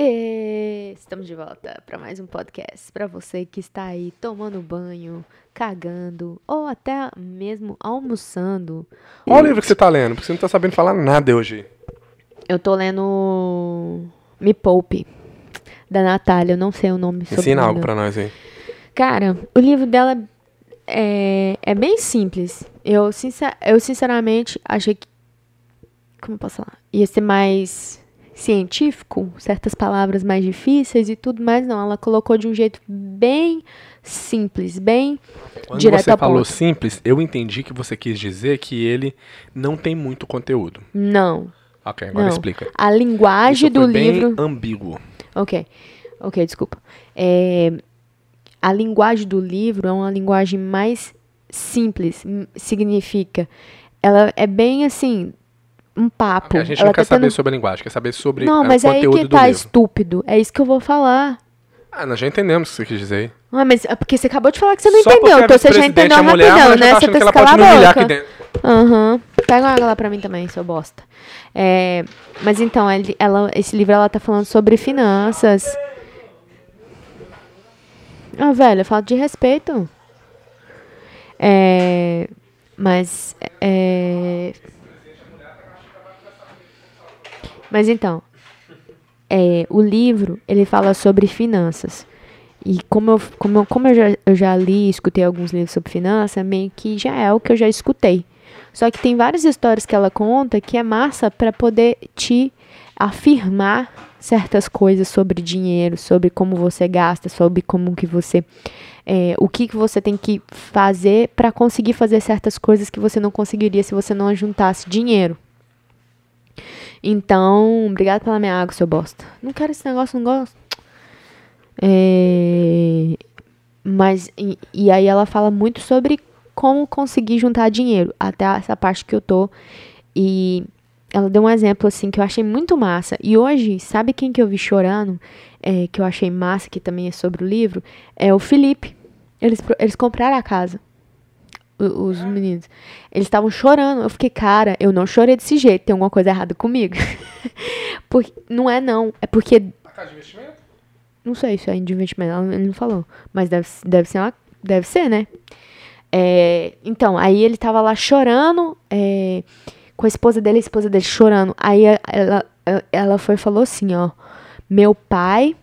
E estamos de volta para mais um podcast para você que está aí tomando banho, cagando ou até mesmo almoçando. Olha o livro que você tá lendo, porque você não tá sabendo falar nada hoje. Eu tô lendo Me Poupe da Natália, eu não sei o nome. Ensina algo para nós aí. Cara, o livro dela é, é bem simples. Eu, sincer, eu sinceramente achei que como eu posso falar? Ia ser mais científico, certas palavras mais difíceis e tudo mais, não. Ela colocou de um jeito bem simples, bem Quando direto você falou ponto. simples, eu entendi que você quis dizer que ele não tem muito conteúdo. Não, Ok, agora não. explica. A linguagem Isso do foi bem livro. ambíguo. Ok, ok, desculpa. É, a linguagem do livro é uma linguagem mais simples. Significa, ela é bem assim, um papo. A gente ela não quer tá tendo- saber sobre a linguagem, quer saber sobre Não, eh, mas o é aí conteúdo que tá livro. estúpido. É isso que eu vou falar. Ah, nós já entendemos o que você quis dizer aí. Ah, mas é porque você acabou de falar que você não Só entendeu. Então você já entendeu é mulher, rapidão, né? tá Você tá que ela se pode calar me a boca. aqui dentro. Aham. Pega uma água lá pra mim também, seu bosta. É, mas então, ele- ela, esse livro ela tá falando sobre finanças. Ah, velho, falta de respeito. É, mas, é... Mas então, é, o livro, ele fala sobre finanças. E como eu, como eu, como eu, já, eu já li escutei alguns livros sobre finanças, meio que já é o que eu já escutei. Só que tem várias histórias que ela conta que é massa para poder te afirmar certas coisas sobre dinheiro, sobre como você gasta, sobre como que você é, o que, que você tem que fazer para conseguir fazer certas coisas que você não conseguiria se você não juntasse dinheiro. Então, obrigado pela minha água, seu bosta. Não quero esse negócio, não gosto. É, mas, e, e aí ela fala muito sobre como conseguir juntar dinheiro. Até essa parte que eu tô. E ela deu um exemplo, assim, que eu achei muito massa. E hoje, sabe quem que eu vi chorando? É, que eu achei massa, que também é sobre o livro? É o Felipe. Eles, eles compraram a casa. Os meninos. Eles estavam chorando. Eu fiquei, cara, eu não chorei desse jeito. Tem alguma coisa errada comigo. porque, não é não. É porque A casa de investimento? não sei se é de investimento, ele não falou. Mas deve, deve ser uma, deve ser, né? É, então, aí ele tava lá chorando, é, com a esposa dele, a esposa dele chorando. Aí ela, ela foi e falou assim, ó. Meu pai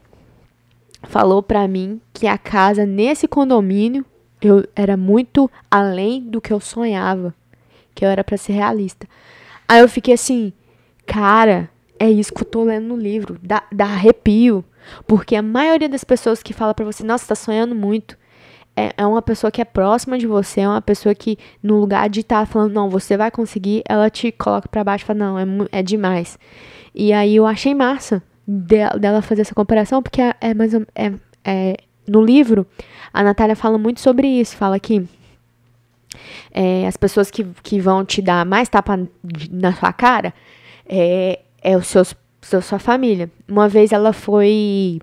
falou pra mim que a casa nesse condomínio eu era muito além do que eu sonhava. Que eu era pra ser realista. Aí eu fiquei assim, cara, é isso que eu tô lendo no livro. Dá, dá arrepio. Porque a maioria das pessoas que fala pra você, nossa, você tá sonhando muito. É, é uma pessoa que é próxima de você, é uma pessoa que, no lugar de estar falando, não, você vai conseguir, ela te coloca pra baixo e fala, não, é, é demais. E aí eu achei massa de- dela fazer essa comparação, porque é, é mais é, é, no livro, a Natália fala muito sobre isso, fala que é, as pessoas que, que vão te dar mais tapa na sua cara é, é os seus, seu- sua família. Uma vez ela foi.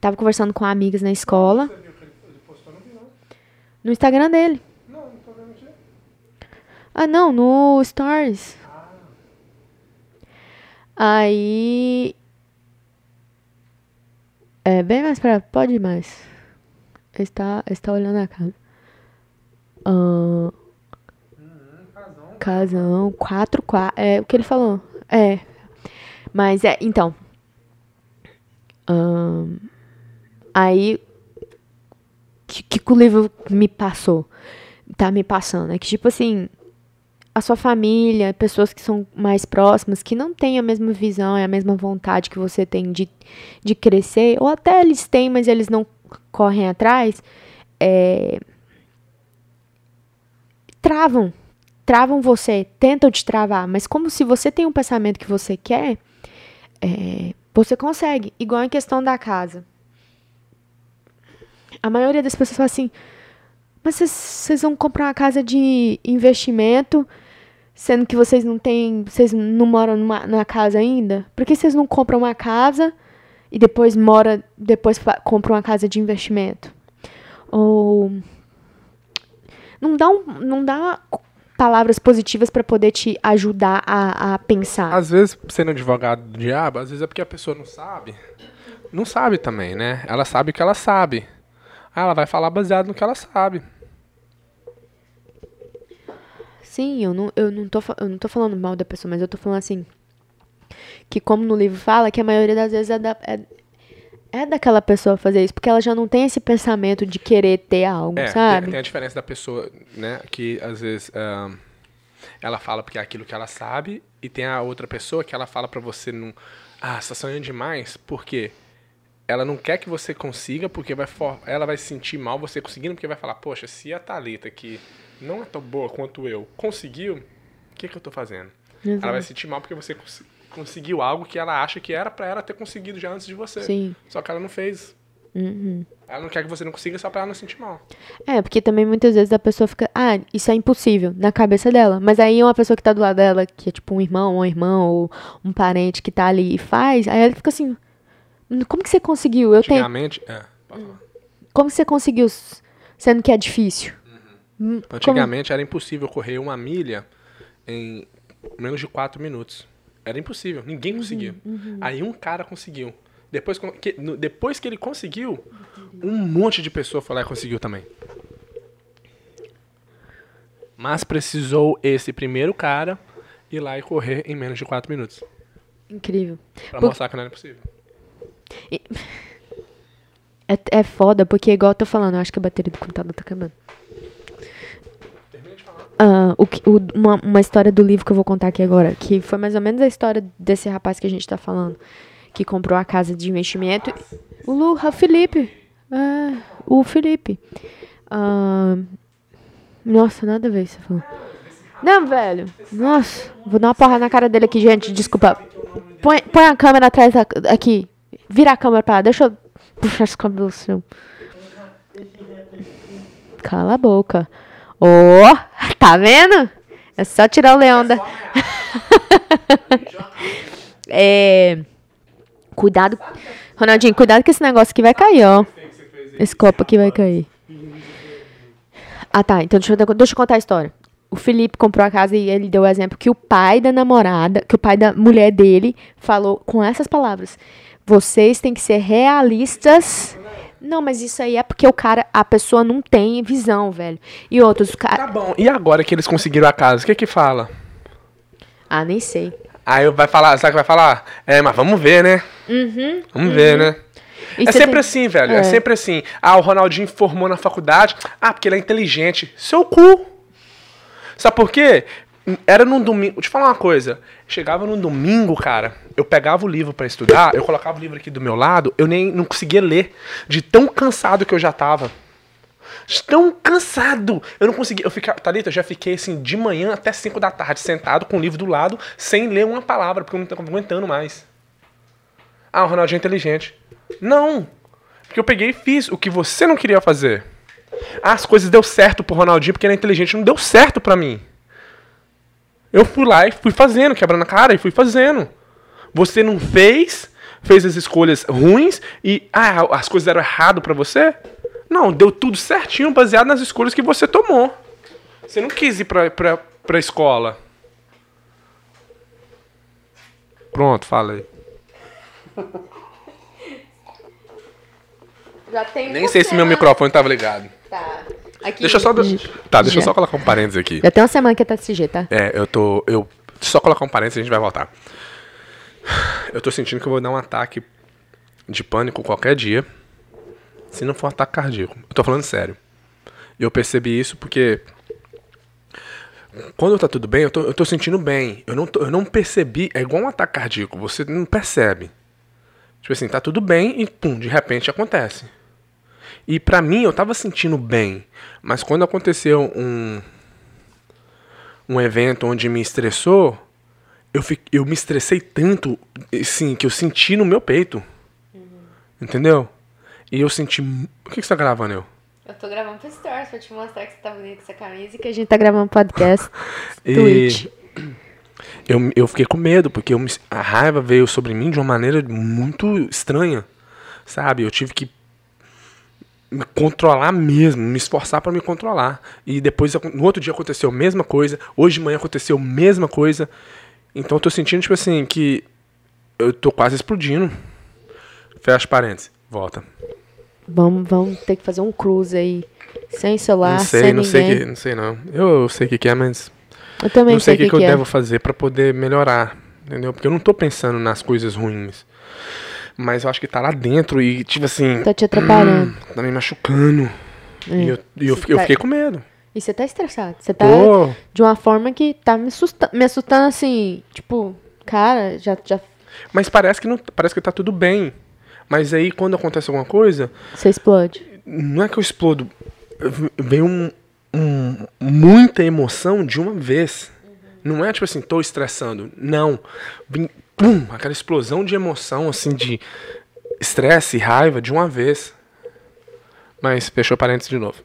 Tava conversando com amigas na escola. No Instagram dele. Ah, não, no Stories. Aí. É bem mais pra. Pode ir mais. Está, está olhando a casa. Ahn, casão, quatro, quatro. É o que ele falou. É. Mas é, então. Ahn, aí. Que, que que o livro me passou? Tá me passando. É que, tipo assim. A sua família, pessoas que são mais próximas, que não têm a mesma visão e a mesma vontade que você tem de, de crescer, ou até eles têm, mas eles não correm atrás, é, travam. Travam você, tentam te travar, mas como se você tem um pensamento que você quer, é, você consegue. Igual em questão da casa. A maioria das pessoas fala assim, mas vocês- vão comprar uma casa de investimento, sendo que vocês não têm, vocês não moram numa, numa casa ainda? Por que vocês não compram uma casa e depois mora, depois compram uma casa de investimento? Ou não dá um, não dá palavras positivas pra poder te ajudar a, a pensar. Às vezes, sendo advogado do diabo, às vezes é porque a pessoa não sabe. Não sabe também, né? Ela sabe o que ela sabe. Ah, ela vai falar baseado no que ela sabe. Sim, eu não, eu, não tô, eu não tô falando mal da pessoa, mas eu tô falando assim. Que como no livro fala, que a maioria das vezes é, da, é, é daquela pessoa fazer isso, porque ela já não tem esse pensamento de querer ter algo, É, sabe? tem, tem a diferença da pessoa, né? Que às vezes ela fala porque é aquilo que ela sabe, e tem a outra pessoa que ela fala pra você não. Ah, você tá sonhando demais, porque ela não quer que você consiga, porque vai for- ela vai se sentir mal você conseguindo, porque vai falar, poxa, se a Thalita, que não é tão boa quanto eu, conseguiu, o que, que eu tô fazendo? Ela vai se sentir mal porque você cons- conseguiu algo que ela acha que era pra ela ter conseguido já antes de você. Sim. Só que ela não fez. Uhum. Ela não quer que você não consiga só pra ela não se sentir mal. É, porque também muitas vezes a pessoa fica, ah, isso é impossível, na cabeça dela. Mas aí uma pessoa que tá do lado dela, que é tipo um irmão, uma irmã, ou um parente que tá ali e faz, aí ela fica assim, como que você conseguiu? Eu tenho. É, falar. Como que você conseguiu, sendo que é difícil? Hum, como- Antigamente era impossível correr uma milha em menos de 4 minutos. Era impossível, ninguém conseguia. Aí um cara conseguiu. Depois que, depois que ele conseguiu, um monte de pessoa foi lá e conseguiu também. Mas precisou esse primeiro cara ir lá e correr em menos de 4 minutos. Incrível. Pra Por- mostrar que não era possível. É, é foda, porque igual eu tô falando, eu acho que a bateria do computador tá acabando. Ah, o o- uma, uma história do livro que eu vou contar aqui agora, que foi mais ou menos a história desse rapaz que a gente tá falando, que comprou a casa de investimento. O Lu, o Felipe. É, o Felipe. Ah, nossa, nada a ver isso. Não, velho. Nossa, vou dar uma porra na cara dele aqui, gente. Desculpa. Põe, põe a câmera atrás da- aqui. Vira a câmera pra lá. Deixa eu puxar esse cabelo seu. Cala a boca. Ô, tá vendo? É só tirar o leão da. é. Cuidado. Ronaldinho, cuidado que esse negócio aqui vai cair, ó. Esse copo aqui vai cair. Ah, tá. Então deixa eu, deixa eu contar a história. O Felipe comprou a casa e ele deu o exemplo que o pai da namorada, que o pai da mulher dele falou com essas palavras: vocês têm que ser realistas. Não, mas isso aí é porque o cara, a pessoa não tem visão, velho. E outros, o cara. Tá bom, e agora que eles conseguiram a casa, o que que fala? Ah, nem sei. Aí vai falar, sabe o que vai falar? É, mas vamos ver, né? Uhum. Vamos ver, né? E é sempre tem- assim, velho. É. É. sempre assim. Ah, o Ronaldinho formou na faculdade. Ah, porque ele é inteligente. Seu cu. Sabe por quê? Era num domingo. Vou te falar uma coisa. Chegava num domingo, cara. Eu pegava o livro pra estudar. Eu colocava o livro aqui do meu lado. Eu nem não conseguia ler. De tão cansado que eu já tava. Tão cansado. Eu não conseguia. Eu ficava. Thalita, eu já fiquei assim de manhã até 5 da tarde, sentado com o livro do lado, sem ler uma palavra, porque eu não tava aguentando mais. Ah, o Ronaldinho é inteligente. Não. Porque eu peguei e fiz o que você não queria fazer. Ah, as coisas deu certo pro Ronaldinho porque ele é inteligente. Não deu certo pra mim. Eu fui lá e fui fazendo, quebrando a cara e fui fazendo. Você não fez, fez as escolhas ruins e ah, as coisas deram errado pra você? Não, deu tudo certinho baseado nas escolhas que você tomou. Você não quis ir pra, pra, pra escola. Pronto, falei. Já tem Nem sei se meu microfone tava ligado. Tá. Aqui. Deixa eu só. Tá, deixa eu só colocar um parênteses aqui. Já tem uma semana que tá desse jeito, tá? É, eu tô. Eu só colocar um parênteses e a gente vai voltar. Eu tô sentindo que eu vou dar um ataque de pânico qualquer dia. Se não for um ataque cardíaco. Eu tô falando sério. E eu percebi isso porque. Quando tá tudo bem, eu tô, eu tô sentindo bem. Eu não, tô- eu não percebi. É igual um ataque cardíaco. Você não percebe. Tipo assim, tá tudo bem e pum, de repente acontece. E pra mim, eu tava sentindo bem. Mas quando aconteceu um, um evento onde me estressou, eu, fi- eu me estressei tanto, assim, que eu senti no meu peito. Entendeu? E eu senti. O que, que você tá gravando, eu? Eu tô gravando pro Stories pra te mostrar que você tá bonito com essa camisa e que a gente tá gravando podcast. E Twitch. eu, eu fiquei com medo, porque eu me- a raiva veio sobre mim de uma maneira muito estranha. Sabe? Eu tive que me controlar mesmo, me esforçar pra me controlar. E depois, no outro dia aconteceu a mesma coisa, hoje de manhã aconteceu a mesma coisa. Então eu tô sentindo, tipo assim, que eu tô quase explodindo. Fecha parênteses, volta. Vamos, vamos ter que fazer um cruise aí. Sem celular, não sei, sem não ninguém. sei, que, não sei não. Eu sei o que, que é, mas Eu também não sei o sei que, que que, eu é. devo fazer pra poder melhorar, entendeu? Porque eu não tô pensando nas coisas ruins. Mas eu acho que tá lá dentro e, tipo assim, Tá te atrapalhando. tá me machucando. E eu, e eu, fiquei, eu tá- fiquei com medo. E você tá estressado. Você tá Pô, de uma forma que tá me, assusta me assustando assim. Tipo, cara, já, já mas parece que, não, parece que tá tudo bem. Mas aí, quando acontece alguma coisa, você explode. não é que eu explodo. Vem um, um- muita emoção de uma vez. Não é tipo assim, tô estressando. Não. Vem, pum, aquela explosão de emoção, assim, de estresse e raiva de uma vez. Mas fechou parênteses de novo.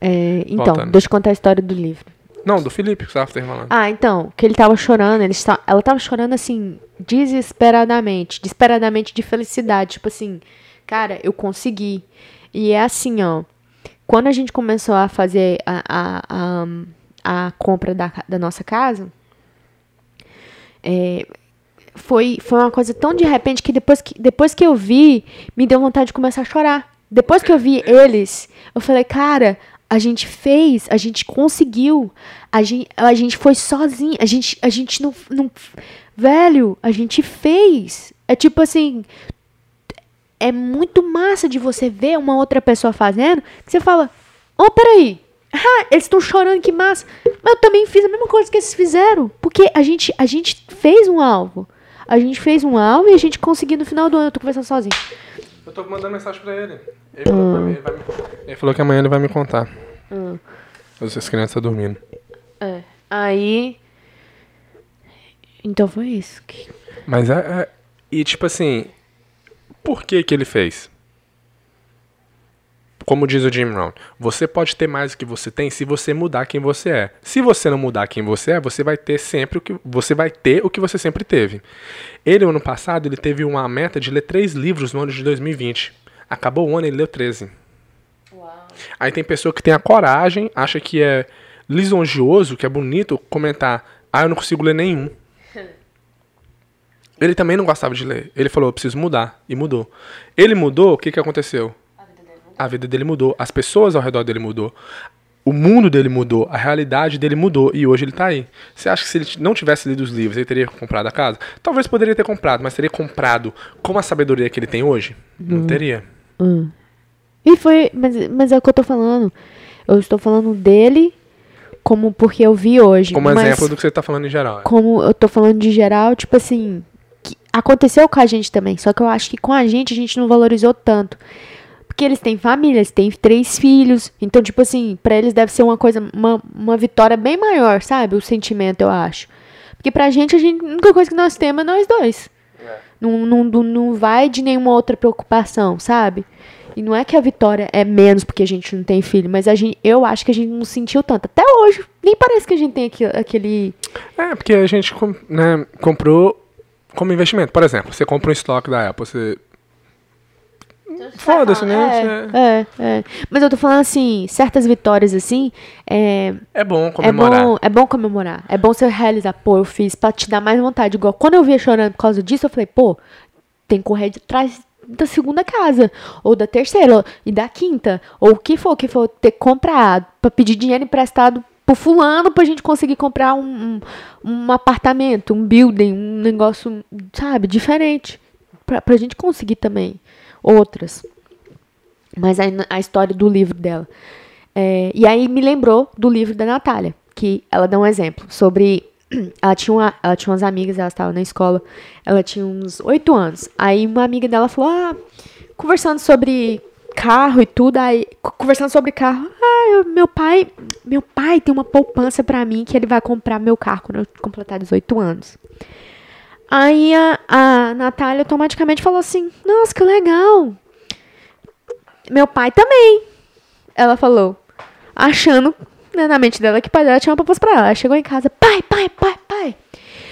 É, então, Voltando. deixa eu contar a história do livro. Não, do Felipe que você tava falando. Ah, então, que ele tava chorando, ele está, ela tava chorando assim, desesperadamente, desesperadamente de felicidade, tipo assim, cara, eu consegui. E é assim, ó, quando a gente começou a fazer a, a, a, a compra da, da nossa casa, é, foi, foi uma coisa tão de repente que depois, que depois que eu vi, me deu vontade de começar a chorar. Depois que eu vi eles, eu falei, cara, a gente fez, a gente conseguiu, a gente, a gente foi sozinho, a gente, a gente não, não. Velho, a gente fez. É tipo assim. É muito massa de você ver uma outra pessoa fazendo, que você fala, oh, peraí. Ah, eles estão chorando, que massa. Mas eu também fiz a mesma coisa que eles fizeram. Porque a gente, a gente fez um alvo. A gente fez um alvo e a gente conseguiu no final do ano. Eu tô conversando sozinho. Eu tô mandando mensagem pra ele. Ele falou, pra mim, ele me- ele falou que amanhã ele vai me contar. Hum. As crianças estão dormindo. É. Aí. Então foi isso. que- Mas é, é- E tipo assim. Por que que ele fez? Como diz o Jim Brown, você pode ter mais do que você tem se você mudar quem você é. Se você não mudar quem você é, você vai ter sempre o que você vai ter o que você sempre teve. Ele ano passado ele teve uma meta de ler três livros no ano de 2020. Acabou o ano ele leu 13. Aí tem pessoa que tem a coragem, acha que é lisonjioso, que é bonito comentar: "Ah, eu não consigo ler nenhum". Ele também não gostava de ler. Ele falou: eu preciso mudar. E mudou. Ele mudou, o que, que aconteceu? A vida dele mudou. As pessoas ao redor dele mudou. O mundo dele mudou. A realidade dele mudou. E hoje ele tá aí. Você acha que se ele não tivesse lido os livros, ele teria comprado a casa? Talvez poderia ter comprado, mas teria comprado com a sabedoria que ele tem hoje? Não teria. Hum. E foi. Mas, mas é o que eu tô falando. Eu estou falando dele como porque eu vi hoje. Como exemplo do que você tá falando em geral. Como eu tô falando de geral, tipo assim. aconteceu com a gente também. Só que eu acho que com a gente a gente não valorizou tanto. Porque eles têm família, eles têm três filhos. Então, tipo assim, pra eles deve ser uma coisa, uma, uma vitória bem maior, sabe? O sentimento, eu acho. Porque pra gente, a, gente, a única coisa que nós temos é nós dois. Não, não, não, não vai de nenhuma outra preocupação, sabe? E não é que a vitória é menos porque a gente não tem filho, mas a gente, eu acho que a gente não sentiu tanto. Até hoje, nem parece que a gente tem aquele. É, porque a gente né, comprou como investimento. Por exemplo, você compra um estoque da Apple, você. Foda-se, né? Você- É, é. Mas eu tô falando assim, certas vitórias assim, é, É bom é comemorar. bom, é bom comemorar. É bom você realizar, pô, eu fiz pra te dar mais vontade. Igual quando eu via chorando por causa disso, eu falei, pô, tem que correr de trás da segunda casa, ou da terceira, ou- e da quinta, ou o que for, o que for ter comprado, pra pedir dinheiro emprestado pro fulano pra gente conseguir comprar um, um, um apartamento, um building, um negócio, sabe, diferente. Pra, pra gente conseguir também outras. Mas aí a história do livro dela. É, e aí me lembrou do livro da Natália, que ela dá um exemplo sobre. Ela tinha, uma, ela tinha umas amigas, ela estava na escola, ela tinha uns oito anos. Aí uma amiga dela falou: Ah, conversando sobre carro e tudo, aí, co- conversando sobre carro, ah, eu- meu pai, meu pai tem uma poupança pra mim que ele vai comprar meu carro quando eu completar 18 anos. Aí a, a Natália automaticamente falou assim: Nossa, que legal! Meu pai também. Ela falou, achando né, na mente dela que o pai dela tinha uma poupança pra ela. Ela chegou em casa: Pai, pai, pai, pai.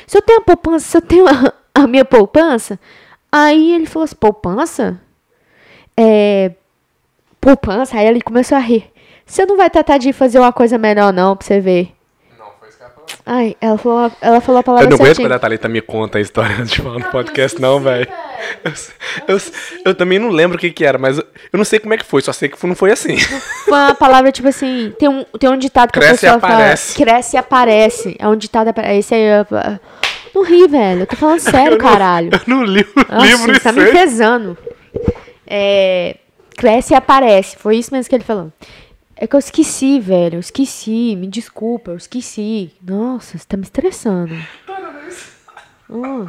Se eu tenho a poupança, se eu tenho a, a minha poupança. Aí ele falou assim: Poupança? É. poupança. Aí ele começou a rir. Você não vai tratar de fazer uma coisa melhor, não, pra você ver. Não, foi isso que ela falou. Ai, ela falou, ela falou a palavra Eu não aguento quando a Thalita me conta a história antes de falar no podcast, não, velho. Eu, eu, eu também não lembro o que que era, mas eu eu não sei como é que foi, só sei que não foi assim. Foi uma palavra, tipo assim, tem um, tem um ditado que Cresce e a pessoa aparece. fala. Cresce e aparece. É um ditado, esse aí. Não ri, velho. Eu tô falando sério, Eu não- caralho. Eu não li o Nossa, livro e tá me pesando. É, cresce e aparece. Foi isso mesmo que ele falou. É que eu esqueci, velho. Eu esqueci. Me desculpa, eu esqueci. Nossa, você tá me estressando. Eu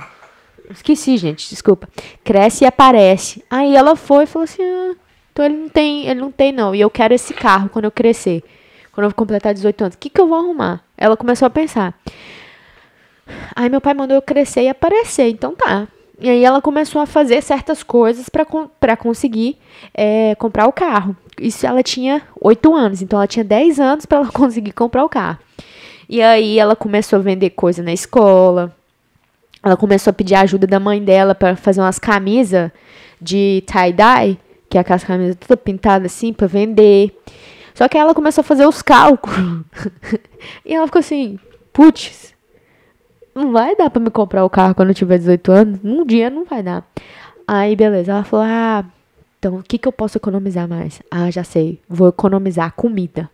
esqueci, gente. Desculpa. Cresce e aparece. Aí ela foi e falou assim: ah, então ele não tem, ele não tem, não. E eu quero esse carro quando eu crescer. Quando eu completar 18 anos. O que, que eu vou arrumar? Ela começou a pensar. Aí meu pai mandou eu crescer e aparecer, então tá. E aí ela começou a fazer certas coisas pra conseguir é, comprar o carro. Isso ela tinha 8 anos, então ela tinha 10 anos pra ela conseguir comprar o carro. E aí ela começou a vender coisa na escola. Ela começou a pedir ajuda da mãe dela pra fazer umas camisas de tie-dye, que é aquelas camisas toda pintada assim pra vender. Só que ela começou a fazer os cálculos. e ela ficou assim, putz, não vai dar pra me comprar o carro quando eu tiver 18 anos. Um dia não vai dar. Aí, beleza. Ela falou: Ah, então o que, que eu posso economizar mais? Ah, já sei. Vou economizar comida.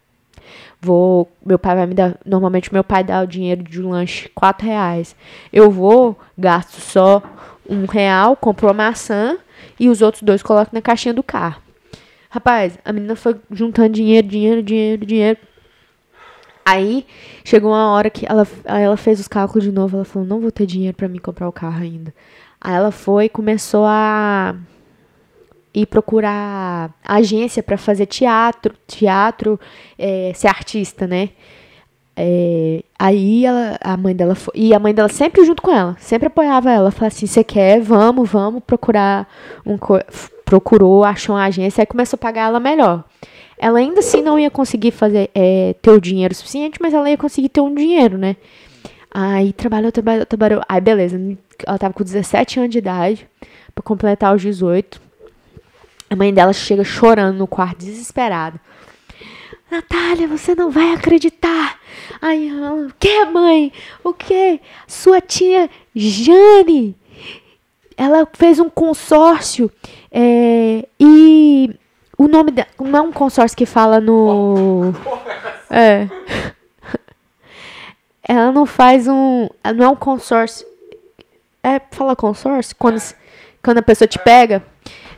Vou. Meu pai vai me dar. Normalmente, meu pai dá o dinheiro de um lanche 4 reais. Eu vou, gasto só um real, compro uma maçã e os outros dois coloco na caixinha do carro. Rapaz, a menina foi juntando dinheiro, dinheiro, dinheiro, dinheiro. Aí chegou uma hora que ela, ela fez os cálculos de novo. Ela falou: Não vou ter dinheiro pra mim comprar o carro ainda. Aí ela foi e começou a ir procurar agência pra fazer teatro, teatro, é, ser artista, né? É, aí ela, a mãe dela foi, e a mãe dela sempre junto com ela, sempre apoiava ela, falava assim, você quer, vamos, vamos procurar um procurou, achou uma agência, aí começou a pagar ela melhor. Ela ainda assim não ia conseguir fazer é, ter o dinheiro suficiente, mas ela ia conseguir ter um dinheiro, né? Aí trabalhou, trabalhou, trabalhou. Aí beleza, ela tava com 17 anos de idade pra completar os 18. A mãe dela chega chorando no quarto, desesperada. Natália, você não vai acreditar. Aí ela, o que, mãe? O que? Sua tia Jane, ela fez um consórcio é, e o nome da, não é um consórcio que fala no é ela não faz um não é um consórcio é fala consórcio quando quando a pessoa te pega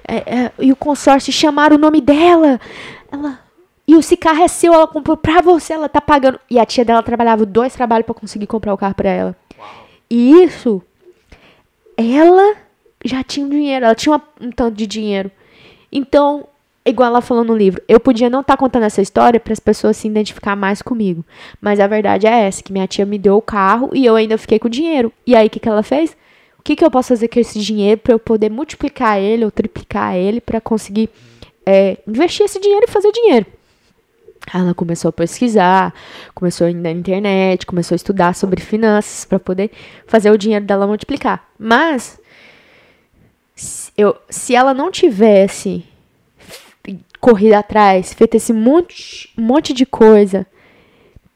é, é, e o consórcio chamaram o nome dela ela e esse carro é seu ela comprou pra você ela tá pagando e a tia dela trabalhava dois trabalhos pra conseguir comprar o carro pra ela e isso ela já tinha um dinheiro, ela tinha uma- um tanto de dinheiro. Então, igual ela falou no livro, eu podia não estar contando essa história para as pessoas se identificar mais comigo. Mas a verdade é essa, que minha tia me deu o carro e eu ainda fiquei com o dinheiro. E aí, o que, que ela fez? O que, que eu posso fazer com esse dinheiro para eu poder multiplicar ele ou triplicar ele para conseguir é, investir esse dinheiro e fazer dinheiro? Ela começou a pesquisar, começou a ir na internet, começou a estudar sobre finanças para poder fazer o dinheiro dela multiplicar. Mas se, eu, se ela não tivesse corrido atrás, feito esse monte, monte de coisa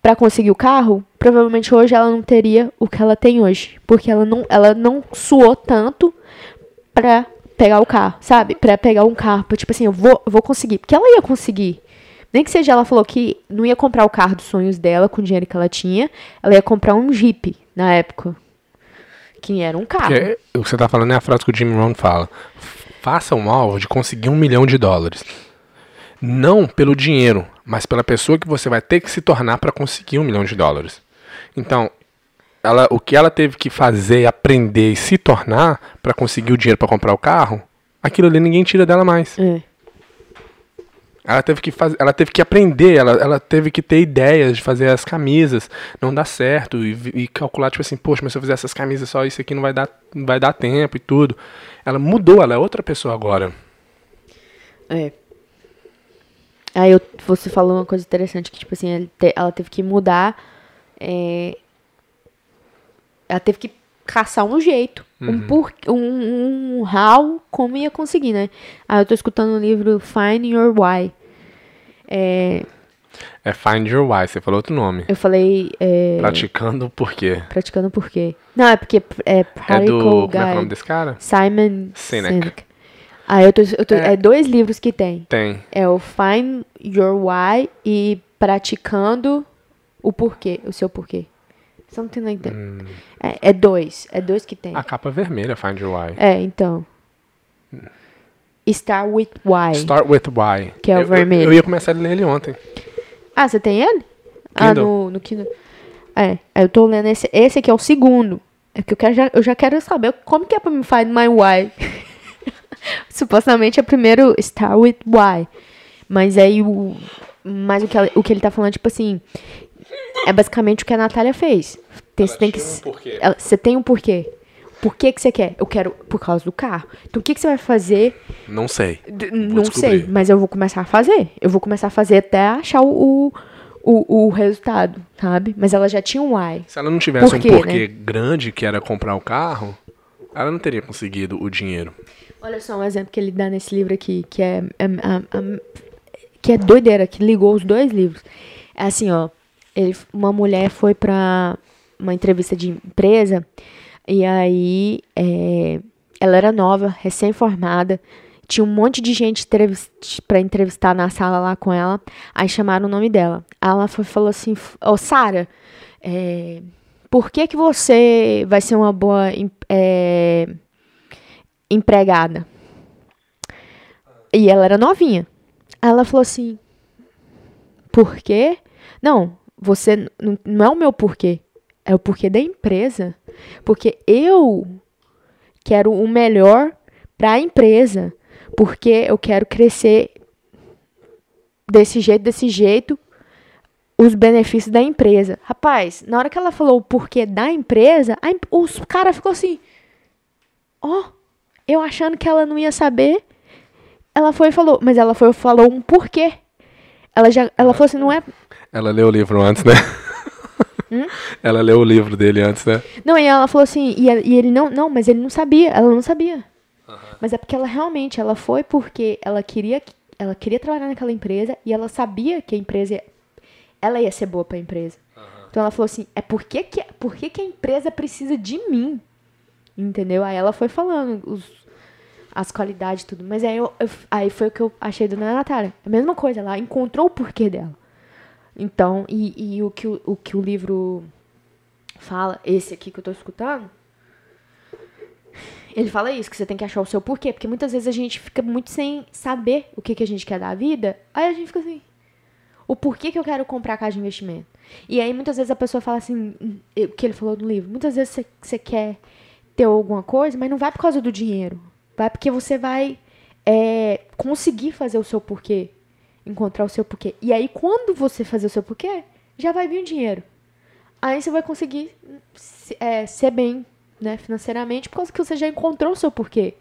para conseguir o carro, provavelmente hoje ela não teria o que ela tem hoje, porque ela não, ela não suou tanto pra pegar o carro, sabe? Pra pegar um carro, tipo assim, eu vou, vou conseguir, porque ela ia conseguir. Nem que seja ela falou que não ia comprar o carro dos sonhos dela com o dinheiro que ela tinha, ela ia comprar um Jeep na época. Que era um carro. É, o que você tá falando é a frase que o Jim Rohn fala. Faça um alvo de conseguir um milhão de dólares. Não pelo dinheiro, mas pela pessoa que você vai ter que se tornar para conseguir um milhão de dólares. Então, ela, o que ela teve que fazer, aprender e se tornar para conseguir o dinheiro para comprar o carro, aquilo ali ninguém tira dela mais. É. Ela teve que fazer, ela teve que aprender, ela, ela teve que ter ideias de fazer as camisas, não dá certo e, e calcular tipo assim, poxa, mas se eu fizer essas camisas só isso aqui não vai dar, não vai dar tempo e tudo. Ela mudou, ela é outra pessoa agora. É. Aí eu, você falou uma coisa interessante, que, tipo assim, te- ela teve que mudar. É, ela teve que caçar um jeito, um, por, um, um how, como ia conseguir, né? Aí eu tô escutando o livro Find Your Why. É, É Find Your Why, você falou outro nome. eu falei. É, Praticando por quê? praticando por quê? Não, é porque é É Practical do. Como é é o Guide. nome desse cara? Simon Sinek. Sinek. Ah, eu tô, eu tô, É. é. dois livros que tem. Tem. É o Find Your Why e Praticando o Porquê, o seu porquê. Something like that. É, é dois, é dois que tem. A capa vermelha, Find Your Why. É, então. Start with Why. Start with Why. Que é o Eu- eu- vermelho. Eu, ia começar a ler ele ontem. Ah, você tem ele? Ah, Kindle. no, no Kindle. É, eu tô lendo esse. Esse aqui é o segundo. É que eu, quero, já, eu já quero saber como que é pra me find my why. Supostamente é primeiro start with why. Mas aí o. Mas o que, o que ele tá falando, tipo assim. É basicamente o que a Natália fez. Tem, você tem que. um porquê. ela- Você tem um porquê. Por que, que você quer? Eu quero por causa do carro. Então o que, que você vai fazer Não sei. D- Não descobrir. sei, mas eu vou começar a fazer. Eu vou começar a fazer até achar o, o, o resultado, sabe? Mas ela já tinha um why. Se ela não tivesse Por quê, um porquê né? grande, que era comprar o carro, ela não teria conseguido o dinheiro. Olha só um exemplo que ele dá nesse livro aqui, que é, é- é- é- que é doideira, que ligou os dois livros. É assim, ó. Ele, uma mulher foi pra uma entrevista de empresa e aí é, ela era nova, recém-formada. Tinha um monte de gente pra entrevistar na sala lá com ela. Aí chamaram o nome dela. Ela foi, falou assim: Ô, Sara, é, por que, que você vai ser uma boa é, empregada? E ela era novinha. Ela falou assim: Por quê? Não, você não é o meu porquê. É o porquê da empresa. Porque eu quero o melhor para a empresa. Porque eu quero crescer desse jeito, desse jeito, os benefícios da empresa. Rapaz, na hora que ela falou o porquê da empresa, a os cara ficou assim: Ó, eu achando que ela não ia saber. Ela foi e falou, mas ela foi e falou um porquê. Ela já, ela falou assim, não é, Ela leu o livro antes, né? Hum? Ela leu o livro dele antes, né? Não, e ela falou assim, e, ela- e ele não, não, mas ele não sabia, ela não sabia. Mas é porque ela realmente, ela foi porque ela queria, que- ela queria trabalhar naquela empresa e ela sabia que a empresa, ia- ela ia ser boa pra empresa. Então ela falou assim, é porque que, por que que a empresa precisa de mim? Entendeu? Aí ela foi falando os, as qualidades e tudo. Mas aí, eu, eu- aí foi o que eu achei do Ana Natália. A mesma coisa, ela encontrou o porquê dela. Então, e, e o, que o, o que o livro fala, esse aqui que eu tô escutando, ele fala isso, que você tem que achar o seu porquê. Porque muitas vezes a gente fica muito sem saber o que, que a gente quer da vida. Aí a gente fica assim, o porquê que eu quero comprar a casa de investimento. E aí muitas vezes a pessoa fala assim, hum, o que ele falou no livro, muitas vezes você quer ter alguma coisa, mas não vai por causa do dinheiro. Vai porque você vai é, conseguir fazer o seu porquê. Encontrar o seu porquê. E aí, quando você fazer o seu porquê, já vai vir o dinheiro. Aí você vai conseguir se- é, ser bem, né, financeiramente, por causa que você já encontrou o seu porquê.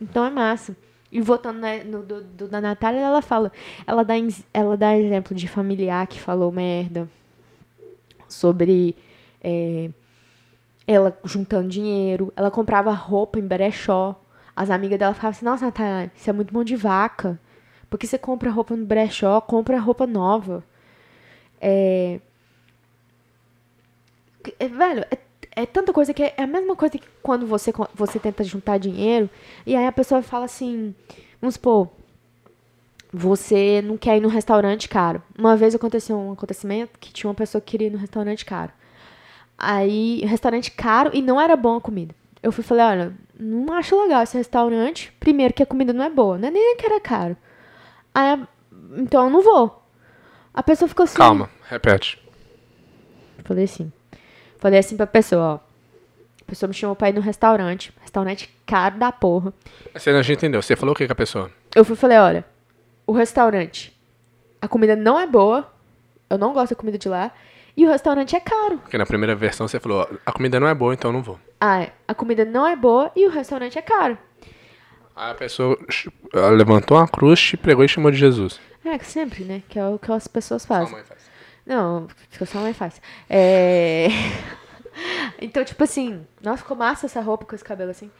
Então é massa. E voltando né, no, do, do- da Natália, ela fala. Ela dá, ela dá exemplo de familiar que falou merda. Sobre é, ela juntando dinheiro. Ela comprava roupa em brechó. As amigas dela falavam assim, nossa, Natália, isso é muito mão de vaca. Por que você compra roupa no brechó? Compra roupa nova. É, é, velho, é, é tanta coisa que é a mesma coisa que quando você, você tenta juntar dinheiro e aí a pessoa fala assim, vamos supor, você não quer ir num restaurante caro. Uma vez aconteceu um acontecimento que tinha uma pessoa que queria ir num restaurante caro. Aí, restaurante caro e não era bom a comida. Eu fui falei, olha, não acho legal esse restaurante. Primeiro que a comida não é boa, não é nem que era caro. Aí, então eu não vou. A pessoa ficou assim. Calma, repete. Falei assim. Falei assim pra pessoa, ó. A pessoa me chamou pra ir no restaurante. Restaurante caro da porra. Você a gente entendeu. Você falou o que com a pessoa? Eu fui falei, olha, o restaurante, a comida não é boa. Eu não gosto da comida de lá. E o restaurante é caro. Porque na primeira versão você falou, a comida não é boa, então eu não vou. Ah, é, a comida não é boa e o restaurante é caro. Aí a pessoa levantou uma cruz, te pregou e chamou de Jesus. É, que sempre, né? Que é o que as pessoas Sua fazem. mãe faz. Não, que sua mãe faz. É... Então, tipo assim, nossa, ficou massa essa roupa com esse cabelo assim.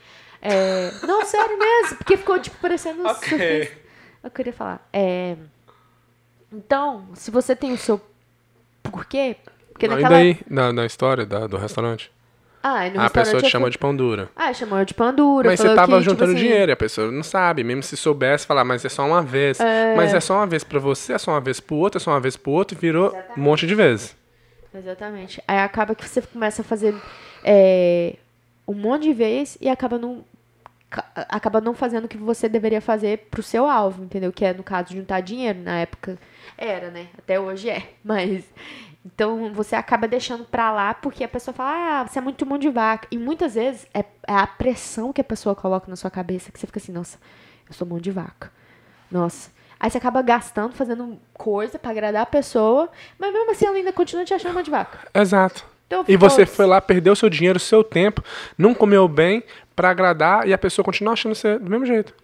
É, não, sério mesmo, porque ficou, tipo, parecendo um Ok. surfista. Eu queria falar. É, então, se você tem o seu porquê, porque Não, e naquela... daí, na, na história da- do restaurante? Ah, e no a pessoa te chama fui- de pão dura. Ah, chamou de pão dura. Mas você tava que, juntando tipo assim, dinheiro e a pessoa não sabe. Mesmo se soubesse falar, mas é só uma vez. Mas é só uma vez pra você, é só uma vez pro outro, é só uma vez pro outro e virou um monte de vezes. Exatamente. Aí acaba que você começa a fazer é, um monte de vez e acaba não acaba não fazendo o que você deveria fazer pro seu alvo, entendeu? Que é, no caso, juntar dinheiro. Na época era, né? Até hoje é. Mas. Então você acaba deixando pra lá porque a pessoa fala, ah, você é muito mão de vaca. E muitas vezes é, é a pressão que a pessoa coloca na sua cabeça que você fica assim, nossa, eu sou mão de vaca. Nossa. Aí você acaba gastando, fazendo coisa pra agradar a pessoa, mas mesmo assim ela ainda continua te achando mão de vaca. Exato. Então, E você foi lá, perdeu seu dinheiro, seu tempo, não comeu bem pra agradar e a pessoa continua achando você do mesmo jeito.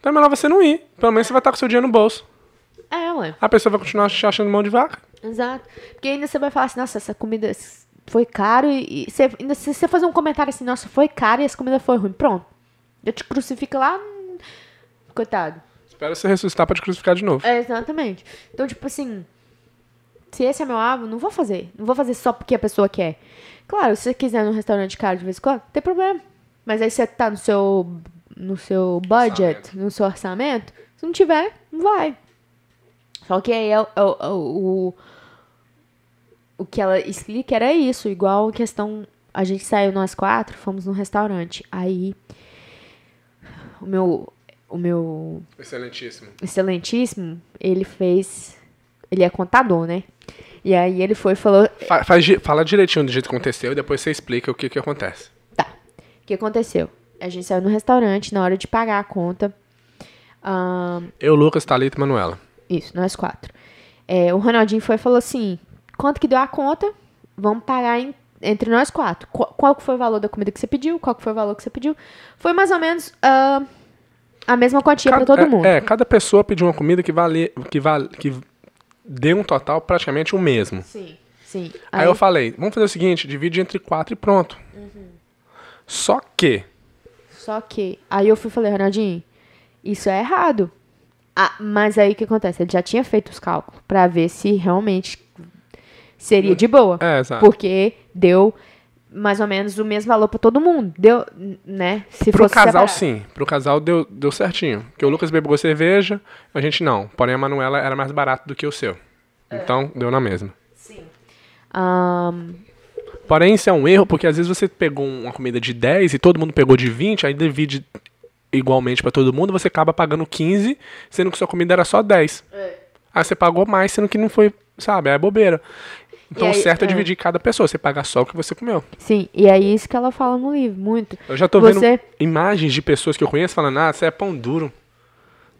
Então é melhor você não ir. Pelo menos você vai estar com seu dinheiro no bolso. É, ué. A pessoa vai continuar te achando mão de vaca. Exato. Porque ainda você vai falar assim, nossa, essa comida foi caro e, e você, ainda se você fazer um comentário assim, nossa, foi caro e essa comida foi ruim. Pronto. Eu te crucifico lá. Coitado. Espero você ressuscitar pra te crucificar de novo. É, exatamente. Então, tipo assim, se esse é meu alvo, não vou fazer. Não vou fazer só porque a pessoa quer. Claro, se você quiser num restaurante caro de vez em quando, não tem problema. Mas aí você tá no seu, no seu budget, no seu orçamento, se não tiver, não vai. Só que aí é, o- é o- é o, o que ela explica era isso, igual a questão. A gente saiu nós quatro, fomos num restaurante. Aí o meu. O meu Excelentíssimo. excelentíssimo, ele fez. Ele é contador, né? E aí ele foi e falou. Fa- faz di- fala direitinho do jeito que aconteceu e depois você explica o que, que acontece. Tá. O que aconteceu? A gente saiu no restaurante, na hora de pagar a conta. ahn, Eu, Lucas, Thalita e Manuela. isso, nós quatro. É, o Ronaldinho foi e falou assim: quanto que deu a conta? Vamos pagar em- entre nós quatro. Qual, qual foi o valor da comida que você pediu? Qual foi o valor que você pediu? Foi mais ou menos ah, a mesma quantia pra todo é, mundo. É, cada pessoa pediu uma comida que vale, que vale, que deu um total praticamente o mesmo. Sim, sim. Aí, eu falei, vamos fazer o seguinte, divide entre quatro e pronto. Uhum. Só que, Só que, aí eu fui e falei, Ronaldinho, isso é errado. Ah, mas aí o que acontece? Ele já tinha feito os cálculos pra ver se realmente seria de boa. É, exato. Porque deu mais ou menos o mesmo valor pra todo mundo. Deu, né? Se pro fosse casal separado. sim, pro casal deu, deu certinho. Porque o Lucas bebeu cerveja, a gente não. Porém a Manuela era mais barato do que o seu. É. Então, deu na mesma. Sim. Ahn, Porém, isso é um erro, porque às vezes você pegou uma comida de 10 e todo mundo pegou de 20, aí divide igualmente pra todo mundo, você acaba pagando 15, sendo que sua comida era só 10. Aí você pagou mais, sendo que não foi, sabe, é bobeira. Então E o aí- certo é é. dividir cada pessoa, você paga só o que você comeu. sim, e é isso que ela fala no livro, muito. Eu já tô Você- vendo imagens de pessoas que eu conheço falando, ah, você é pão duro.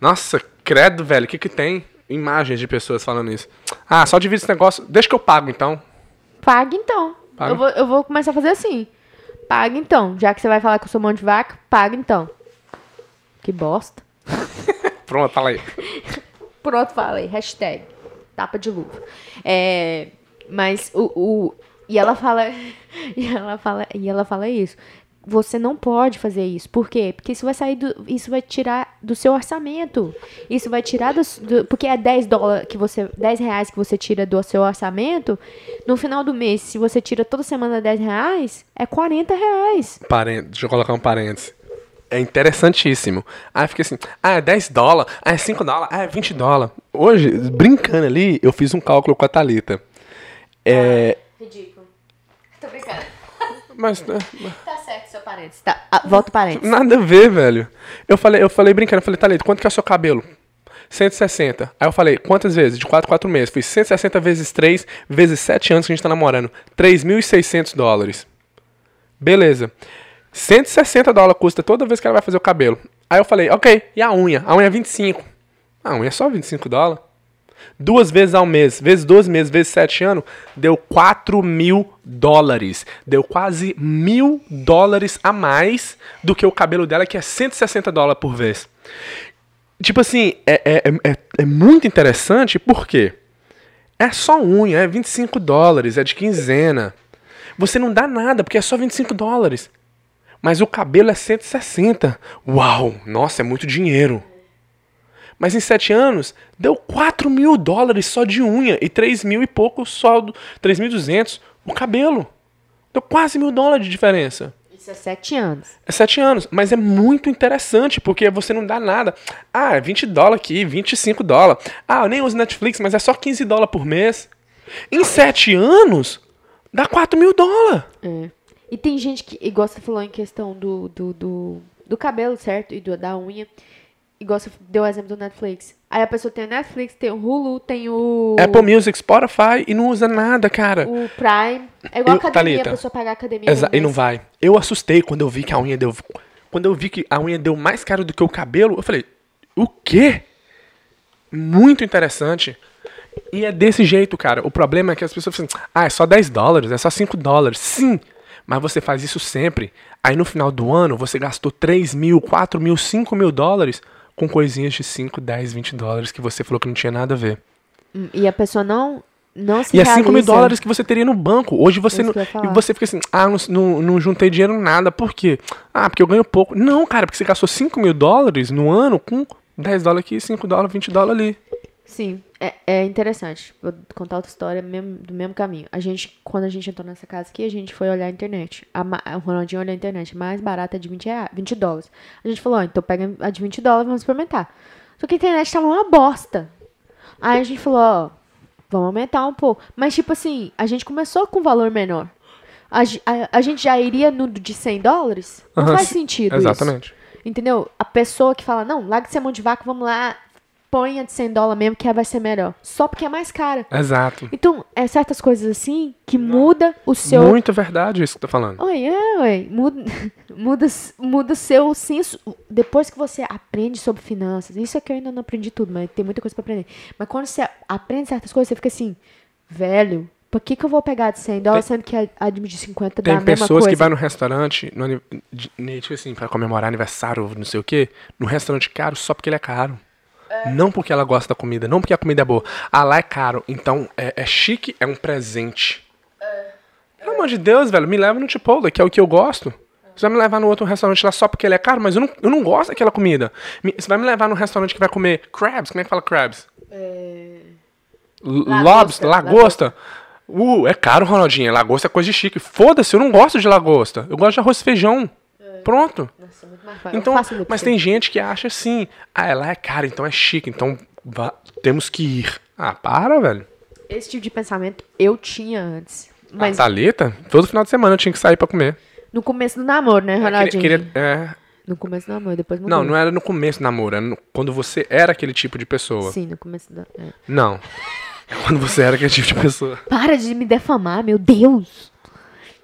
Nossa, credo, velho, o que que tem? Imagens de pessoas falando isso. Ah, só divide esse negócio, deixa que eu pago então. Paga então. Paga. Eu, vou, eu vou começar a fazer assim. Paga então. Já que você vai falar que eu sou mão de vaca, paga então. Que bosta. Pronto, fala aí. Pronto, falei. Hashtag. Tapa de luva. É, mas o, o. E ela fala. E ela fala. E ela fala isso. Você não pode fazer isso. Por quê? Porque isso vai sair do. Isso vai tirar do seu orçamento. Isso vai tirar do. do- porque é 10 dólares que você. 10 reais que você tira do seu orçamento. No final do mês, se você tira toda semana 10 reais, é 40 reais. Parênteses, deixa eu colocar um parênteses. É interessantíssimo. Aí fica assim, ah, é 10 dólares, ah, é 5 dólares, ah, é 20 dólares. Hoje, brincando ali, eu fiz um cálculo com a Thalita. É. Ridículo. Tô brincando. Mas. né, Tá certo, seu parênteses. Tá, ah, volta o parênteses. Nada a ver, velho. Eu falei, eu falei brincando, eu falei, Thalita, quanto que é o seu cabelo? 160. Aí eu falei, quantas vezes? De 4 4 meses. Fui 160 vezes 3, vezes 7 anos que a gente tá namorando. 3.600 dólares. Beleza. 160 dólares custa toda vez que ela vai fazer o cabelo. Aí eu falei, ok, e a unha? A unha é 25. A unha é só 25 dólares. Duas vezes ao mês, vezes 12 meses, vezes 7 anos, deu 4 mil dólares. Deu quase mil dólares a mais do que o cabelo dela, que é 160 dólares por vez. Tipo assim, é, é, é, é muito interessante porque é só unha, é 25 dólares, é de quinzena. Você não dá nada, porque é só 25 dólares. Mas o cabelo é 160. Uau, nossa, é muito dinheiro. Mas em sete anos, deu 4 mil dólares só de unha e 3 mil e pouco só, do- 3.200 o cabelo. Deu quase mil dólares de diferença. Isso é sete anos. É sete anos, mas é muito interessante, porque você não dá nada. Ah, é 20 dólares aqui, 25 dólares. Ah, eu nem uso Netflix, mas é só 15 dólares por mês. Em sete anos, dá 4 mil dólares. É. E tem gente que, igual você falou em questão do, do, do, do cabelo, certo? E do, da unha. Igual você deu o exemplo do Netflix. Aí a pessoa tem o Netflix, tem o Hulu, tem o. Apple Music, Spotify e não usa nada, cara. O Prime. É igual Eu- academia, Thalita. a pessoa pagar a academia. Exa e não vai. Eu assustei quando eu vi que a unha deu. Quando eu vi que a unha deu mais caro do que o cabelo, eu falei, o quê? Muito interessante. E é desse jeito, cara. O problema é que as pessoas falam, assim, ah, é só 10 dólares, é só 5 dólares. Sim, mas você faz isso sempre. Aí no final do ano você gastou 3 mil, 4 mil, 5 mil dólares com coisinhas de 5, 10, 20 dólares que você falou que não tinha nada a ver. Hum, E a pessoa não, não se E é 5 mil dólares que você teria no banco. Hoje você Isso não. E você fica assim, ah, não, não, não juntei dinheiro nada. Por quê? Ah, porque eu ganho pouco. Não, cara, porque você gastou 5 mil dólares no ano com 10 dólares aqui, 5 dólares, 20 dólares ali. Sim, é, é interessante. Vou contar outra história mesmo- do mesmo caminho. A gente, quando a gente entrou nessa casa aqui, a gente foi olhar a internet. A, o Ronaldinho olhou a internet. Mais barata é de 20, reais, 20 dólares. A gente falou, ó, então pega a de 20 dólares, vamos experimentar. Só que a internet tava uma bosta. Aí a gente falou, ó, vamos aumentar um pouco. Mas, tipo assim, a gente começou com valor menor. A, a, a gente já iria no de 100 dólares? Não Aham, faz sentido isso. Exatamente. Entendeu? A pessoa que fala, não, larga de ser mão de vaca, vamos lá, põe a de 100 dólares mesmo, que vai ser melhor. Só porque é mais cara. Exato. Então, é certas coisas assim que muda o seu. Muito verdade isso que tu tá falando. Oi, é, ué. Muda, muda, muda o seu senso. Depois que você aprende sobre finanças, isso é que eu ainda não aprendi tudo, mas tem muita coisa pra aprender. Mas quando você aprende certas coisas, você fica assim, velho, por que, que eu vou pegar de 100 dólares, sendo que a, de 50 dá Tem a mesma pessoas coisa? que vão no restaurante, no, ne- tipo assim, pra comemorar aniversário, não sei o quê, no restaurante caro só porque ele é caro. Não porque ela gosta da comida, não porque a comida é boa. Ah, lá é caro, então é, é chique, é um presente. Pelo amor de Deus, velho, me leva no Chipotle, que é o que eu gosto. Você vai me levar no outro restaurante lá só porque ele é caro, mas eu não, eu não gosto daquela comida. Você vai me levar no restaurante que vai comer crabs, como é que fala crabs? Lagosta, Lobster, lagosta. Uh, é caro, Ronaldinho. Lagosta é coisa de chique. Foda-se, eu não gosto de lagosta. Eu gosto de arroz e feijão. Pronto. Nossa, muito mais fácil. Então, mas tem gente que acha assim, ah, ela é cara, então é chique, então vá- temos que ir. Ah, para, velho. Esse tipo de pensamento eu tinha antes. Mas A Thalita, todo final de semana eu tinha que sair pra comer. no começo do namoro, né, Eu Ronaldinho? queria- queria- é, No começo do namoro, depois mudou. não, não era no começo do namoro, era no- quando você era aquele tipo de pessoa. Sim, no começo do... é. Não. É quando você era aquele tipo de pessoa. Para de me defamar, meu Deus!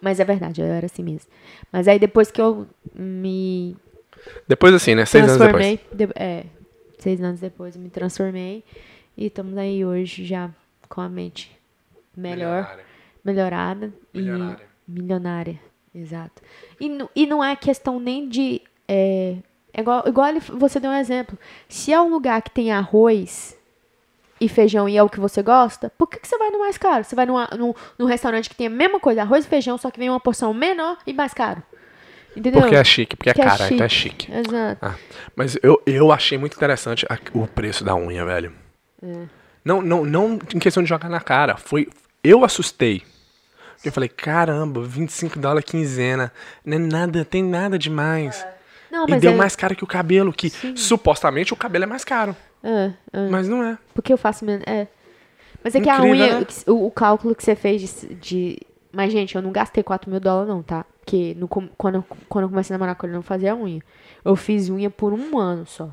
Mas é verdade, eu era assim mesmo. Mas aí depois que eu me Depois assim, né? Seis anos depois. transformei... de- é, seis anos depois eu me transformei. E estamos aí hoje já com a mente melhor, melhorada Milionária. e milionária. Exato. E, e não é questão nem de. É, é igual, igual você deu um exemplo. Se é um lugar que tem arroz e feijão e é o que você gosta, por que, que você vai no mais caro? Você vai numa, num, num restaurante que tem a mesma coisa, arroz e feijão, só que vem uma porção menor e mais caro. Entendeu? Porque é chique, porque é Que cara, então é chique. Exato. Ah, mas eu, eu achei muito interessante a- o preço da unha, velho. É. Não, não, não em questão de jogar na cara. Foi. Eu assustei. Eu falei, caramba, 25 dólares quinzena. Não é nada, tem nada demais. Não, e deu é, mais caro que o cabelo, que Sim. supostamente o cabelo é mais caro. É, é. Mas não é. Porque eu faço menos. É. Mas é que a Incrível, unha, né? o, o cálculo que você fez de, de- Mas, gente, eu não gastei 4 mil dólares, não, tá? Porque no, quando, eu, quando eu comecei a namorar com ele, eu não fazia unha. Eu fiz unha por um ano só.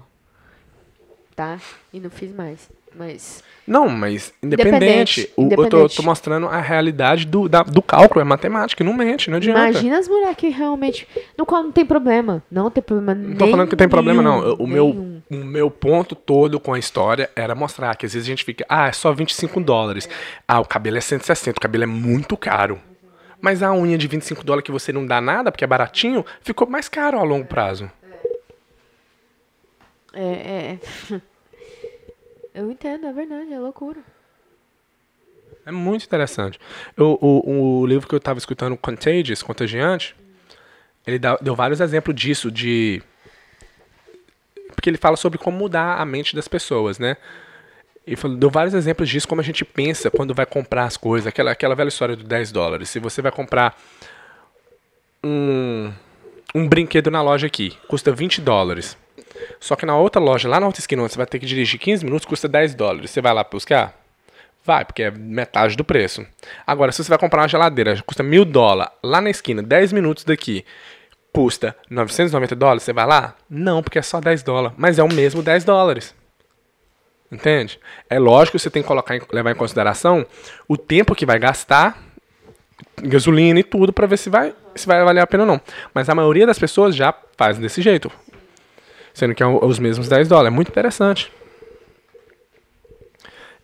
Tá? E não fiz mais. Mas. Não, mas independente. Independente, o- eu tô, independente. tô mostrando a realidade do, da- do cálculo, é matemática, não mente, não adianta. Imagina as mulheres que realmente. No qual não tem problema. Não tem problema Não tô falando que tem problema, não. nenhum, O meu, nenhum. O meu ponto todo com a história era mostrar que às vezes a gente fica, ah, é só 25 dólares. Ah, o cabelo é 160, o cabelo é muito caro. Mas a unha de 25 dólares que você não dá nada, porque é baratinho, ficou mais caro a longo prazo. É, é. Eu entendo, é verdade, é loucura. É muito interessante. Eu, o, o livro que eu estava escutando, Contagious, Contagiante, ele dá, deu vários exemplos disso, de... Porque ele fala sobre como mudar a mente das pessoas, né? E deu vários exemplos disso, como a gente pensa quando vai comprar as coisas. Aquela, aquela velha história do 10 dólares. Se você vai comprar um, um brinquedo na loja aqui, custa 20 dólares. Só que na outra loja, lá na outra esquina, onde você vai ter que dirigir 15 minutos, custa 10 dólares. Você vai lá buscar? Vai, porque é metade do preço. Agora, se você vai comprar uma geladeira, custa mil dólares, lá na esquina, 10 minutos daqui, custa 990 dólares, você vai lá? Não, porque é só 10 dólares. Mas é o mesmo 10 dólares. Entende? É lógico que você tem que colocar, levar em consideração o tempo que vai gastar, gasolina e tudo, para ver se vai, se vai valer a pena ou não. Mas a maioria das pessoas já faz desse jeito. Sendo que é os mesmos 10 dólares. É muito interessante.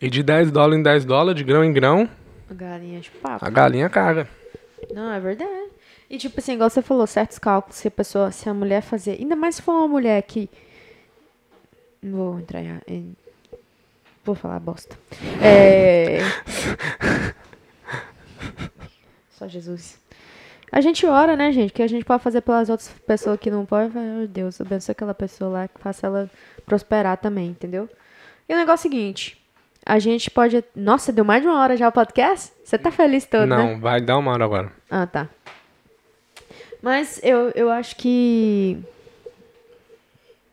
E de 10 dólares em 10 dólares, de grão em grão. A galinha de papo. A galinha caga. Não, é verdade. E tipo assim, igual você falou, certos cálculos, se a pessoa, se a mulher fazer. Ainda mais se for uma mulher que. Não vou entrar em Vou falar bosta. É... Só Jesus. A gente ora, né, gente? Que a gente pode fazer pelas outras pessoas que não podem. Meu Deus, abençoe aquela pessoa lá que faça ela prosperar também, entendeu? E o negócio é o seguinte. A gente pode. Nossa, deu mais de uma hora já o podcast? Você tá feliz todo, não, né? Não, vai dar uma hora agora. Ah, tá. Mas eu, eu acho que.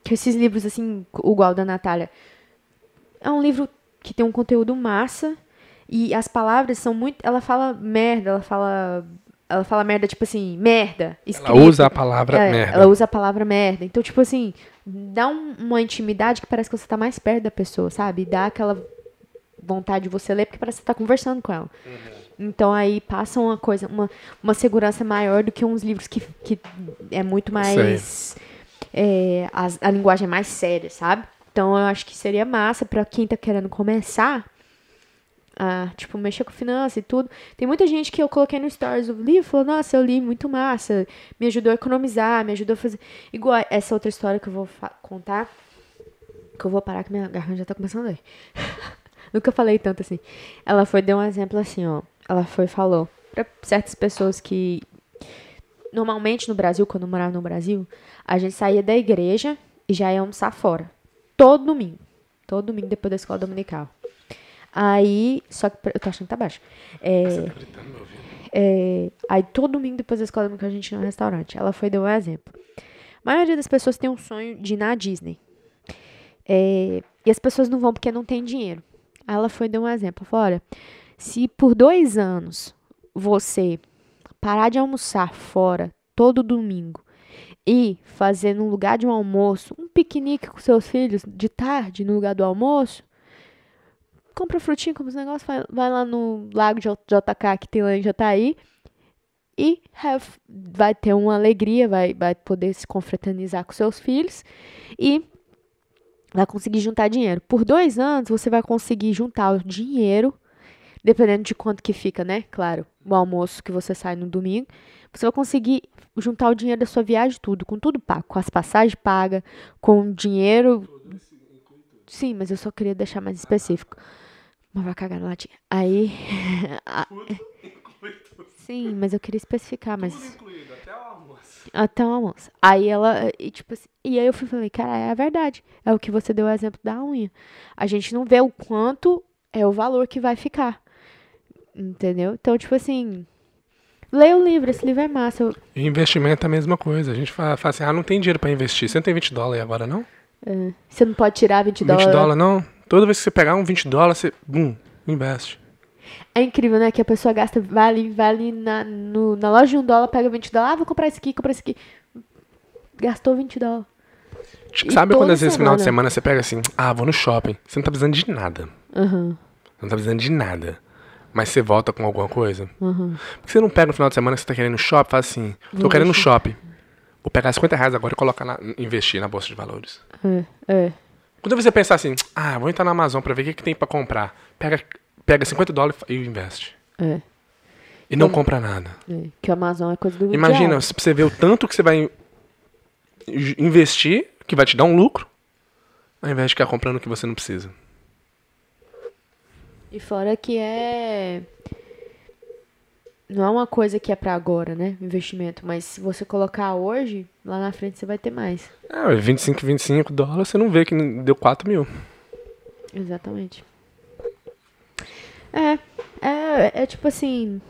Que esses livros, assim, igual da Natália é um livro que tem um conteúdo massa e as palavras são muito. Ela fala merda, ela fala. Ela fala merda, tipo assim, merda. Escrito. Ela usa a palavra é, merda. Ela usa a palavra merda. Então, tipo assim, dá um, uma intimidade que parece que você tá mais perto da pessoa, sabe? Dá aquela vontade de você ler, porque parece que você tá conversando com ela. Uhum. Então aí passa uma coisa, uma, uma segurança maior do que uns livros que, que é muito mais. É, a, a linguagem é mais séria, sabe? Então eu acho que seria massa para quem tá querendo começar a, tipo, mexer com finança e tudo. Tem muita gente que eu coloquei no stories do livro falou, nossa, eu li muito massa, me ajudou a economizar, me ajudou a fazer. Igual essa outra história que eu vou contar. Que eu vou parar que minha garganta já tá começando a doer. Nunca falei tanto assim. Ela foi, deu um exemplo assim, ó. Ela foi falou para certas pessoas que. Normalmente no Brasil, quando eu morava no Brasil, a gente saía da igreja e já ia almoçar fora todo domingo. Todo domingo depois da escola dominical. Aí, só que eu tô achando que tá baixo. É, tá é, aí todo domingo depois da escola dominical a gente ia no restaurante. Ela foi deu um exemplo. A maioria das pessoas tem um sonho de ir na Disney. É, e as pessoas não vão porque não tem dinheiro. Aí ela foi deu um exemplo. Falou, olha, se por dois anos você parar de almoçar fora todo domingo e fazer no lugar de um almoço, um piquenique com seus filhos de tarde no lugar do almoço, compra frutinha, compra os negócios, vai, vai, lá no lago de JK que tem lá em Jataí e have, vai ter uma alegria, vai, vai poder se confraternizar com seus filhos e vai conseguir juntar dinheiro. Por dois anos você vai conseguir juntar o dinheiro, dependendo de quanto que fica, né? Claro, o almoço que você sai no domingo você vai conseguir juntar o dinheiro da sua viagem, tudo, com tudo pago, com as passagens pagas, com dinheiro. Sim, mas eu só queria deixar mais específico. Mas vai cagar na latinha. Aí. Sim, mas eu queria especificar, mas. Tudo incluído, até o almoço. Até o almoço. Aí ela. E, tipo assim, e aí eu fui falei, cara, é a verdade. É o que você deu o exemplo da unha. A gente não vê o quanto é o valor que vai ficar. Entendeu? Então, tipo assim. Leia o livro, esse livro é massa. Eu... Investimento é a mesma coisa. A gente fala, fala assim, ah, não tem dinheiro para investir. Você não tem 20 dólares agora, não? É. Você não pode tirar 20 dólares. 20 dólares, não. Toda vez que você pegar um 20 dólares, você, bum, investe. É incrível, né? Que a pessoa gasta, vai ali na, no, na loja de um dólar, pega 20 dólares, ah, vou comprar isso aqui, comprar isso aqui. Gastou 20 dólares. Sabe quando às vezes no final de semana você pega assim, ah, vou no shopping. Você não tá precisando de nada. Uhum. Você não tá precisando de nada. Mas você volta com alguma coisa? Uhum. Porque você não pega no final de semana que você tá querendo no shopping, faz assim, tô Vou querendo no shopping. Vou pegar 50 reais agora e colocar na, investir na bolsa de valores. É, é. Quando você pensar assim, ah, vou entrar na Amazon pra ver o que, que tem pra comprar. Pega, pega 50 dólares e investe. É. E não compra nada. É. Que a Amazon é coisa do Imagina, diabo. você vê o tanto que você vai investir, que vai te dar um lucro, ao invés de ficar comprando o que você não precisa. E fora que é. Não é uma coisa que é pra agora, né? Investimento. Mas se você colocar hoje, lá na frente você vai ter mais. É, 25, 25 dólares, você não vê que deu 4 mil. Exatamente. É, é, é tipo assim.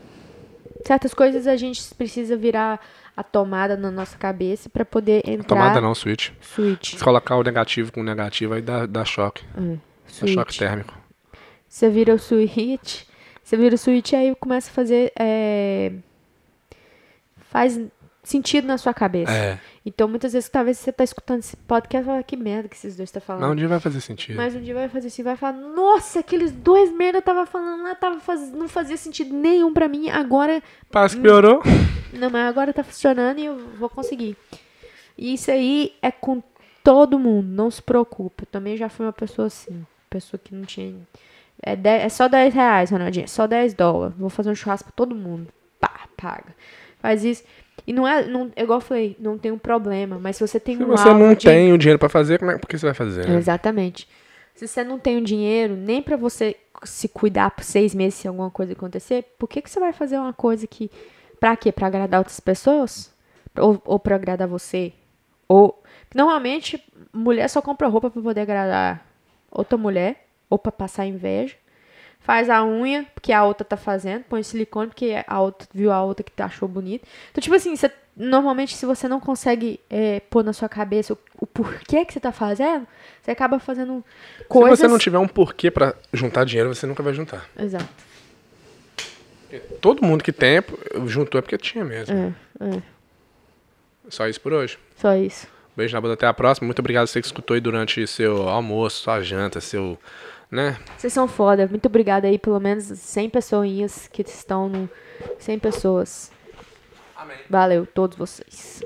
Certas coisas a gente precisa virar a tomada na nossa cabeça pra poder entrar. Tomada não, switch. Switch. Se colocar o negativo com o negativo, aí dá, dá choque. É, Dá choque térmico. Você vira o switch. Você vira o switch e aí começa a fazer. é, faz sentido na sua cabeça. É. Então muitas vezes talvez você tá escutando esse podcast e fala, que merda que esses dois estão falando. Mas um dia vai fazer sentido. Mas um dia vai fazer assim, vai falar, nossa, aqueles dois merda tava falando lá, tava faz... não fazia sentido nenhum pra mim, agora. Parece que piorou. Não, mas agora tá funcionando e eu vou conseguir. E isso aí é com todo mundo, não se preocupe. Eu também já fui uma pessoa assim, pessoa que não tinha. É, dez- é só 10 reais, Ronaldinho, é só 10 dólares. Vou fazer um churrasco pra todo mundo. Pá, paga. Faz isso. E não é, não, é igual eu falei, não tem um problema, mas se você tem Se um você não de- tem o dinheiro pra fazer, como é, que você vai fazer? né? Exatamente. Se você não tem o dinheiro nem pra você se cuidar por seis meses se alguma coisa acontecer, por que, que você vai fazer uma coisa que. Pra quê? Pra agradar outras pessoas? Ou, ou pra agradar você? Ou. Normalmente, mulher só compra roupa pra poder agradar outra mulher, ou pra passar inveja. Faz a unha, porque a outra tá fazendo, põe silicone, porque a outra viu a outra que tá- achou bonito. Então, tipo assim, você- normalmente, se você não consegue é, pôr na sua cabeça o, o porquê que você tá fazendo, você acaba fazendo coisas. Se você não tiver um porquê pra juntar dinheiro, você nunca vai juntar. Exato. Todo mundo que tem, juntou é porque tinha mesmo. É, é. Só isso por hoje. Só isso. Beijo na bunda, até a próxima. Muito obrigado a você que escutou aí durante seu almoço, sua janta, seu. Né? Vocês são foda. Muito obrigada aí, pelo menos 100 pessoinhas que estão no. 100 pessoas. Amém. Valeu, todos vocês.